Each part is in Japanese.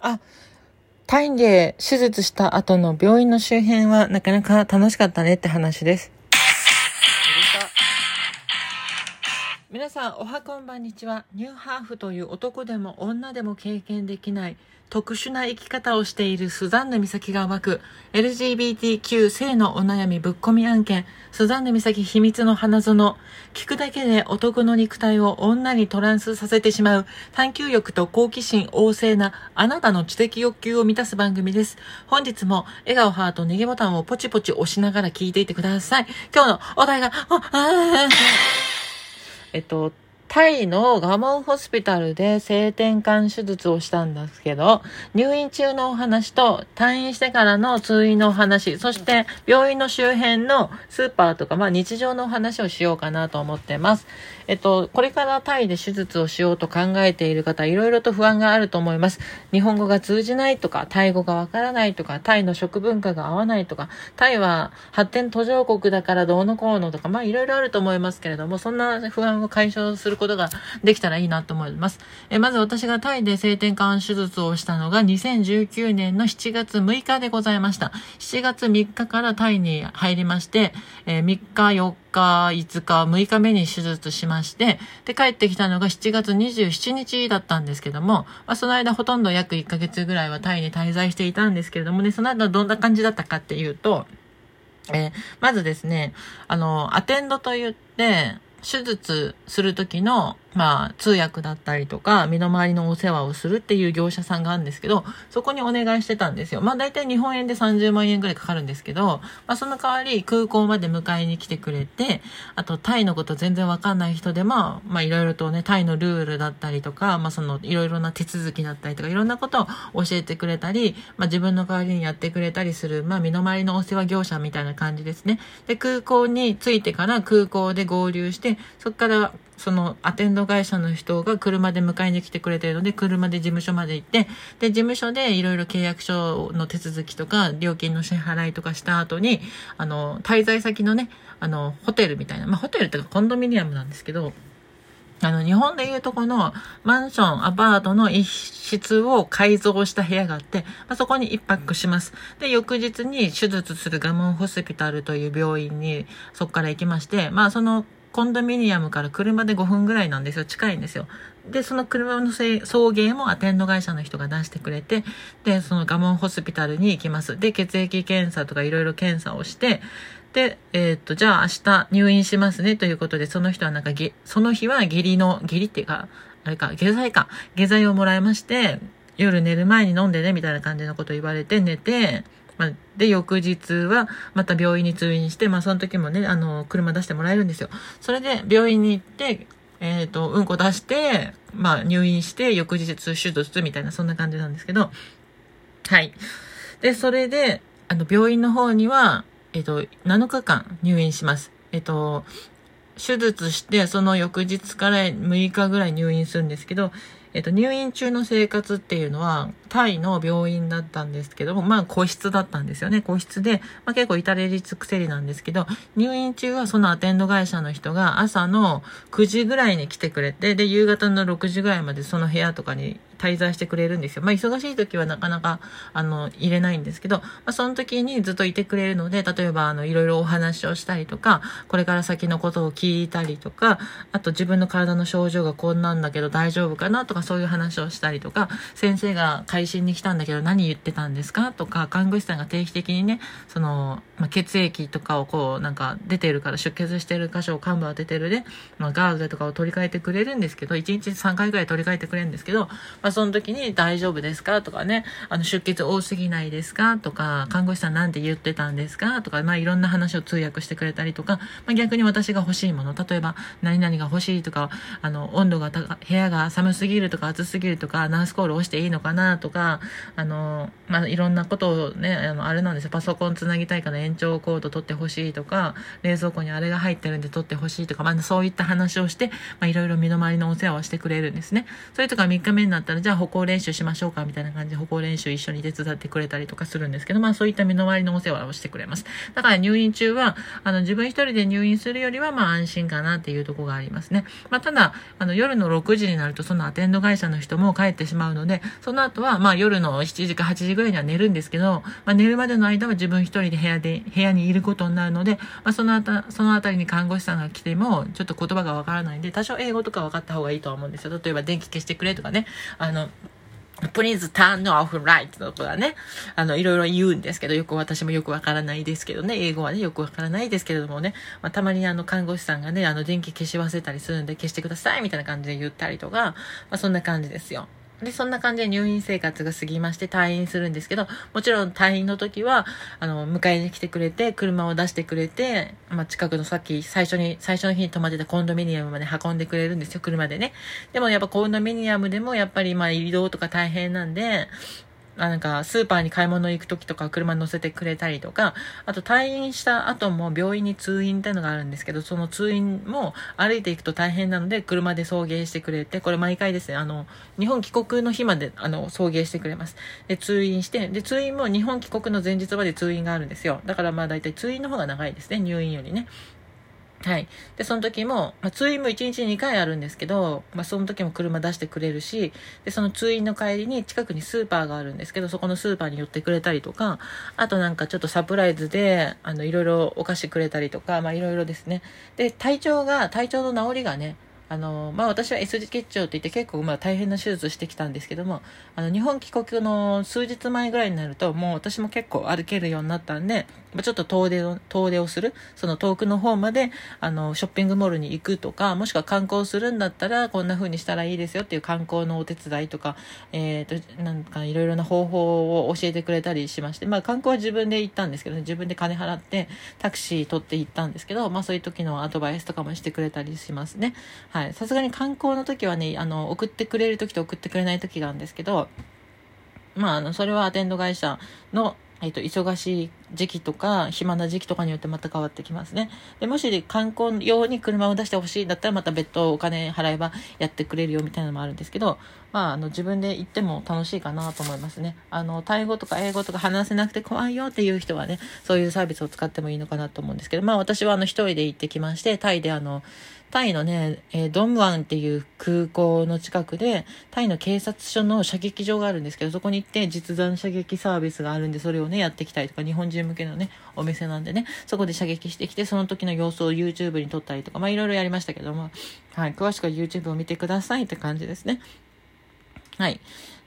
あ、タイで手術した後の病院の周辺はなかなか楽しかったねって話です。皆さん、おはこんばんにちは。ニューハーフという男でも女でも経験できない特殊な生き方をしているスザンヌ美咲が暴く LGBTQ 性のお悩みぶっ込み案件。スザンヌ美咲秘密の花園。聞くだけで男の肉体を女にトランスさせてしまう。探求欲と好奇心旺盛なあなたの知的欲求を満たす番組です。本日も笑顔ハートネギボタンをポチポチ押しながら聞いていてください。今日のお題がああえっとタイのガモンホスピタルで性転換手術をしたんですけど、入院中のお話と退院してからの通院のお話、そして病院の周辺のスーパーとか、まあ日常のお話をしようかなと思ってます。えっと、これからタイで手術をしようと考えている方、いろいろと不安があると思います。日本語が通じないとか、タイ語がわからないとか、タイの食文化が合わないとか、タイは発展途上国だからどうのこうのとか、まあいろいろあると思いますけれども、そんな不安を解消することができたらいいなと思います。えまず私がタイで性転換手術をしたのが2019年の7月6日でございました。7月3日からタイに入りまして、え3日4日、5日、6日目に手術しまして、で、帰ってきたのが7月27日だったんですけども、まあ、その間ほとんど約1ヶ月ぐらいはタイに滞在していたんですけれどもね、その後どんな感じだったかっていうと、えー、まずですね、あの、アテンドと言って、手術する時のまあ、通訳だったりとか、身の回りのお世話をするっていう業者さんがあるんですけど、そこにお願いしてたんですよ。まあ、大体日本円で30万円ぐらいかかるんですけど、まあ、その代わり空港まで迎えに来てくれて、あと、タイのこと全然わかんない人でも、まあ、いろいろとね、タイのルールだったりとか、まあ、その、いろいろな手続きだったりとか、いろんなことを教えてくれたり、まあ、自分の代わりにやってくれたりする、まあ、身の回りのお世話業者みたいな感じですね。で、空港に着いてから空港で合流して、そこからそのアテンド会社の人が車で迎えに来てくれてるので、車で事務所まで行って、で、事務所でいろいろ契約書の手続きとか、料金の支払いとかした後に、あの、滞在先のね、あの、ホテルみたいな、まあ、ホテルってかコンドミニアムなんですけど、あの、日本でいうとこのマンション、アパートの一室を改造した部屋があって、まあ、そこに一泊します。で、翌日に手術するガモンホスピタルという病院にそこから行きまして、まあ、そのコンドミニアムから車で5分ぐらいなんですよ。近いんですよ。で、その車の送迎もアテンド会社の人が出してくれて、で、そのガモンホスピタルに行きます。で、血液検査とかいろいろ検査をして、で、えー、っと、じゃあ明日入院しますねということで、その人はなんかその日は下痢の、下痢っていうか、あれか、下剤か、下剤をもらいまして、夜寝る前に飲んでね、みたいな感じのこと言われて寝て、まあ、で、翌日はまた病院に通院して、まあその時もね、あの、車出してもらえるんですよ。それで病院に行って、えっ、ー、と、うんこ出して、まあ入院して、翌日手術みたいな、そんな感じなんですけど、はい。で、それで、あの、病院の方には、えっ、ー、と、7日間入院します。えっ、ー、と、手術して、その翌日から6日ぐらい入院するんですけど、えっと、入院中の生活っていうのは、タイの病院だったんですけども、まあ個室だったんですよね。個室で、まあ結構至れり尽くせりなんですけど、入院中はそのアテンド会社の人が朝の9時ぐらいに来てくれて、で、夕方の6時ぐらいまでその部屋とかに滞在してくれるんですよ。まあ、忙しい時はなかなか、あの、入れないんですけど、まあ、その時にずっといてくれるので、例えば、あの、いろいろお話をしたりとか、これから先のことを聞いたりとか、あと自分の体の症状がこんなんだけど大丈夫かなとか、そういう話をしたりとか、先生が会心に来たんだけど何言ってたんですかとか、看護師さんが定期的にね、その、まあ、血液とかをこう、なんか出てるから出血してる箇所を幹部当ててるで、まあ、ガーゼとかを取り替えてくれるんですけど、1日3回ぐらい取り替えてくれるんですけど、まあ、その時に大丈夫ですか？とかね、あの、出血多すぎないですか？とか、看護師さんなんて言ってたんですか？とか、まあ、いろんな話を通訳してくれたりとか、まあ、逆に私が欲しいもの、例えば、何々が欲しいとか、あの、温度が部屋が寒すぎるとか暑すぎるとか、ナースコール押していいのかな？とか、あの、まあ、いろんなことをね、あの、あれなんですよ、パソコンつなぎたいから延長コード取ってほしいとか、冷蔵庫にあれが入ってるんで取ってほしいとか、まあ、そういった話をして、まあ、いろいろ身の回りのお世話をしてくれるんですね。それとか3日目になったらら、じゃあ歩行練習しましょうかみたいな感じで歩行練習一緒に手伝ってくれたりとかするんですけど、まあそういった身の回りのお世話をしてくれます。だから入院中は、あの自分一人で入院するよりはまあ安心かなっていうところがありますね。まあただ、あの夜の6時になるとそのアテンド会社の人も帰ってしまうので、その後はまあ夜の7時か8時ぐらいには寝るんですけど、まあ寝るまでの間は自分一人で部屋で、部屋にいることになるので、まあそのあた、そのあたりに看護師さんが来ても、ちょっと言葉がわからないんで、多少英語とか分かった方がいいとは思うんですよ。例えば電気消してくれとかね、ああの、please turn off light とかね、あの、いろいろ言うんですけど、よく私もよくわからないですけどね、英語はね、よくわからないですけれどもね、まあ、たまにあの、看護師さんがね、あの、電気消し忘れたりするんで消してくださいみたいな感じで言ったりとか、まあ、そんな感じですよ。で、そんな感じで入院生活が過ぎまして退院するんですけど、もちろん退院の時は、あの、迎えに来てくれて、車を出してくれて、まあ、近くのさっき最初に、最初の日に泊まってたコンドミニアムまで運んでくれるんですよ、車でね。でもやっぱコンドミニアムでもやっぱりまあ移動とか大変なんで、あなんか、スーパーに買い物行く時とか車乗せてくれたりとか、あと退院した後も病院に通院っていうのがあるんですけど、その通院も歩いていくと大変なので、車で送迎してくれて、これ毎回ですね、あの、日本帰国の日まで、あの、送迎してくれます。で、通院して、で、通院も日本帰国の前日まで通院があるんですよ。だからまあ大体通院の方が長いですね、入院よりね。はい。で、その時も、まあ、通院も1日2回あるんですけど、まあ、その時も車出してくれるし、で、その通院の帰りに近くにスーパーがあるんですけど、そこのスーパーに寄ってくれたりとか、あとなんかちょっとサプライズで、あの、いろいろお菓子くれたりとか、まあ、いろいろですね。で、体調が、体調の治りがね、あの、まあ、私は S 字結腸って言って結構まあ大変な手術してきたんですけども、あの、日本帰国の数日前ぐらいになると、もう私も結構歩けるようになったんで、ちょっと遠出を、遠出をする、その遠くの方まで、あの、ショッピングモールに行くとか、もしくは観光するんだったら、こんな風にしたらいいですよっていう観光のお手伝いとか、えっ、ー、と、なんかいろいろな方法を教えてくれたりしまして、まあ観光は自分で行ったんですけどね、自分で金払ってタクシー取って行ったんですけど、まあそういう時のアドバイスとかもしてくれたりしますね。はい。さすがに観光の時はね、あの、送ってくれる時と送ってくれない時があるんですけど、まあ、あの、それはアテンド会社のえっ、と、忙しい時期とか、暇な時期とかによってまた変わってきますね。で、もし観光用に車を出してほしいんだったら、また別途お金払えばやってくれるよみたいなのもあるんですけど、まあ、あの、自分で行っても楽しいかなと思いますね。あの、タイ語とか英語とか話せなくて怖いよっていう人はね、そういうサービスを使ってもいいのかなと思うんですけど、まあ、私はあの、一人で行ってきまして、タイであの、タイのね、えー、ドンムワンっていう空港の近くで、タイの警察署の射撃場があるんですけど、そこに行って実弾射撃サービスがあるんで、それをね、やってきたりとか、日本人向けのね、お店なんでね、そこで射撃してきて、その時の様子を YouTube に撮ったりとか、まあいろいろやりましたけども、はい、詳しくは YouTube を見てくださいって感じですね。はい。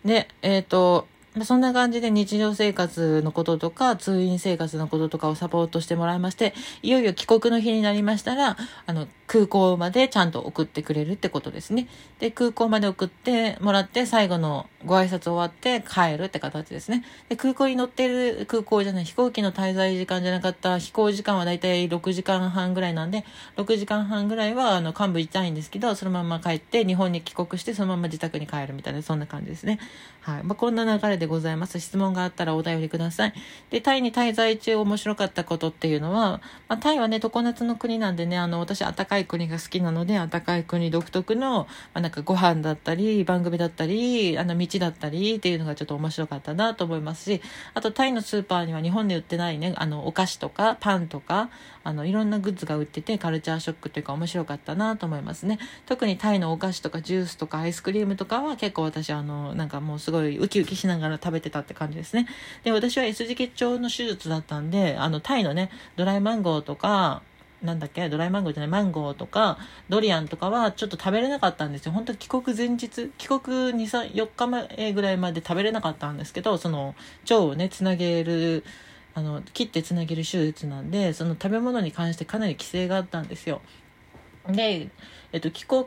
で、えっ、ー、と、そんな感じで日常生活のこととか、通院生活のこととかをサポートしてもらいまして、いよいよ帰国の日になりましたら、あの、空港までちゃんと送ってくれるってことですね。で、空港まで送ってもらって、最後のご挨拶終わって帰るって形ですね。で、空港に乗ってる、空港じゃない、飛行機の滞在時間じゃなかった飛行時間はだいたい6時間半ぐらいなんで、6時間半ぐらいは、あの、幹部痛いんですけど、そのまま帰って、日本に帰国して、そのまま自宅に帰るみたいな、そんな感じですね。はい。まあ、こんな流れでございます。質問があったらお便りください。で、タイに滞在中面白かったことっていうのは、まあ、タイはね、常夏の国なんでね、あの、私、暖かいい国が好きなので、暖かい国独特の、まあ、なんかご飯だったり、番組だったり、あの、道だったりっていうのがちょっと面白かったなと思いますし、あと、タイのスーパーには日本で売ってないね、あの、お菓子とか、パンとか、あの、いろんなグッズが売ってて、カルチャーショックというか面白かったなと思いますね。特にタイのお菓子とかジュースとかアイスクリームとかは結構私、あの、なんかもうすごいウキウキしながら食べてたって感じですね。で、私は S 字結腸の手術だったんで、あの、タイのね、ドライマンゴーとか、なんだっけ？ドライマンゴーじゃないマンゴーとかドリアンとかはちょっと食べれなかったんですよ。本当帰国前日帰国2、3、4日前ぐらいまで食べれなかったんですけどその腸をねつなげるあの切ってつなげる手術なんでその食べ物に関してかなり規制があったんですよ。で、えっと、帰国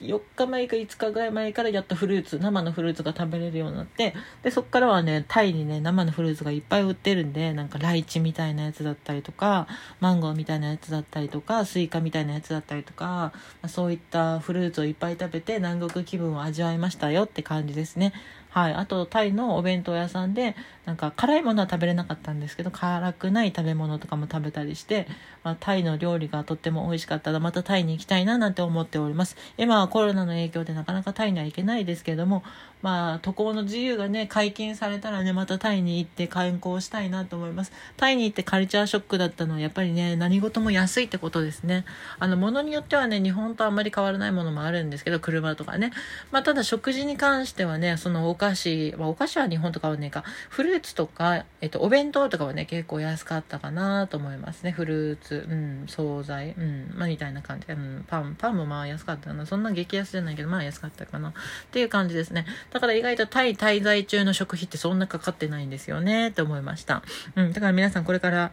4日前か5日ぐらい前からやっとフルーツ、生のフルーツが食べれるようになって、で、そっからはね、タイにね、生のフルーツがいっぱい売ってるんで、なんかライチみたいなやつだったりとか、マンゴーみたいなやつだったりとか、スイカみたいなやつだったりとか、ま、そういったフルーツをいっぱい食べて南国気分を味わいましたよって感じですね。はい。あと、タイのお弁当屋さんで、なんか辛いものは食べれなかったんですけど、辛くない食べ物とかも食べたりして、まあ、タイの料理がとっても美味しかったら、またタイに行きたいななんて思っております。今はコロナの影響でなかなかタイには行けないですけれども、まあ、渡航の自由がね、解禁されたらね、またタイに行って観光したいなと思います。タイに行ってカルチャーショックだったのは、やっぱりね、何事も安いってことですね。あの、物によってはね、日本とあんまり変わらないものもあるんですけど、車とかね。まあ、ただ食事に関してはね、そのお菓子、まあ、お菓子は日本と変わんねえか、フルーツとか、えっと、お弁当とかはね、結構安かったかなと思いますね。フルーツ、うん、惣菜、うん、まあ、みたいな感じで、うん、パン、パンもまあ安かったかな。そんな激安じゃないけど、まあ安かったかな。っていう感じですね。だから意外とタイ滞在中の食費ってそんなかかってないんですよね、って思いました。うん、だから皆さんこれから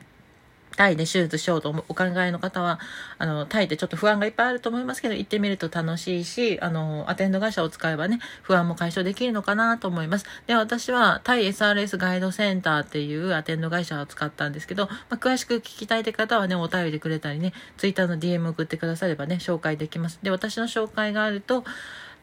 タイで手術しようとお考えの方は、あの、タイでちょっと不安がいっぱいあると思いますけど、行ってみると楽しいし、あの、アテンド会社を使えばね、不安も解消できるのかなと思います。で、私はタイ SRS ガイドセンターっていうアテンド会社を使ったんですけど、まあ、詳しく聞きたいって方はね、お便りでくれたりね、ツイッターの DM 送ってくださればね、紹介できます。で、私の紹介があると、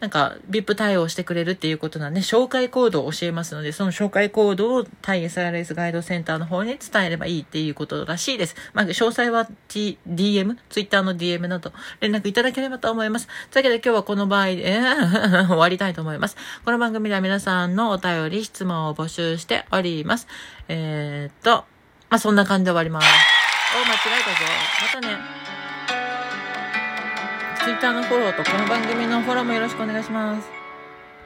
なんか、VIP 対応してくれるっていうことなんで、紹介コードを教えますので、その紹介コードを対 SRS ガイドセンターの方に伝えればいいっていうことらしいです。まあ、詳細は T、DM、Twitter の DM など連絡いただければと思います。というわけで今日はこの場合で、えー、終わりたいと思います。この番組では皆さんのお便り、質問を募集しております。えー、っと、まあ、そんな感じで終わります。お、間違えたぞ。またね。Twitter のフォローとこの番組のフォローもよろしくお願いします。